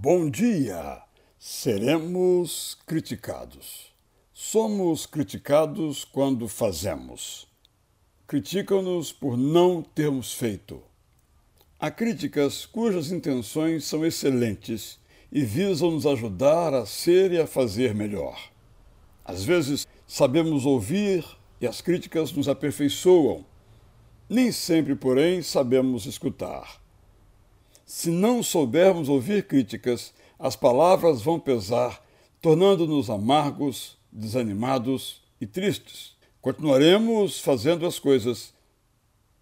Bom dia! Seremos criticados. Somos criticados quando fazemos. Criticam-nos por não termos feito. Há críticas cujas intenções são excelentes e visam nos ajudar a ser e a fazer melhor. Às vezes, sabemos ouvir e as críticas nos aperfeiçoam. Nem sempre, porém, sabemos escutar. Se não soubermos ouvir críticas, as palavras vão pesar, tornando-nos amargos, desanimados e tristes. Continuaremos fazendo as coisas,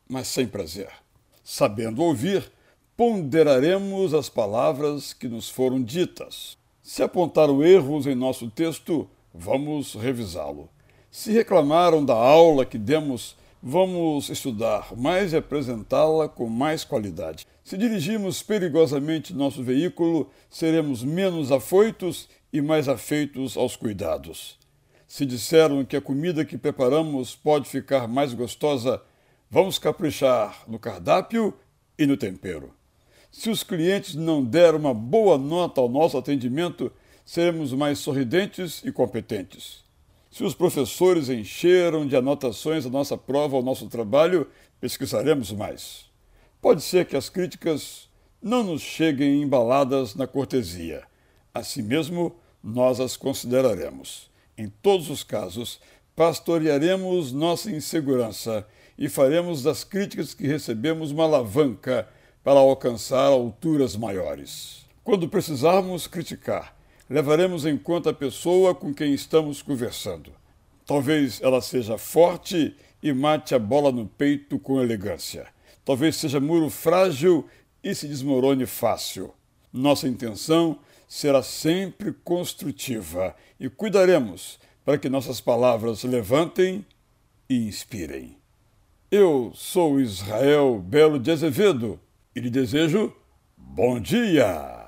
mas sem prazer. Sabendo ouvir, ponderaremos as palavras que nos foram ditas. Se apontaram erros em nosso texto, vamos revisá-lo. Se reclamaram da aula que demos, vamos estudar mais e apresentá-la com mais qualidade. Se dirigirmos perigosamente nosso veículo, seremos menos afoitos e mais afeitos aos cuidados. Se disseram que a comida que preparamos pode ficar mais gostosa, vamos caprichar no cardápio e no tempero. Se os clientes não deram uma boa nota ao nosso atendimento, seremos mais sorridentes e competentes. Se os professores encheram de anotações a nossa prova ou nosso trabalho, pesquisaremos mais. Pode ser que as críticas não nos cheguem embaladas na cortesia. Assim mesmo, nós as consideraremos. Em todos os casos, pastorearemos nossa insegurança e faremos das críticas que recebemos uma alavanca para alcançar alturas maiores. Quando precisarmos criticar, levaremos em conta a pessoa com quem estamos conversando. Talvez ela seja forte e mate a bola no peito com elegância. Talvez seja muro frágil e se desmorone fácil. Nossa intenção será sempre construtiva e cuidaremos para que nossas palavras levantem e inspirem. Eu sou Israel Belo de Azevedo e lhe desejo bom dia!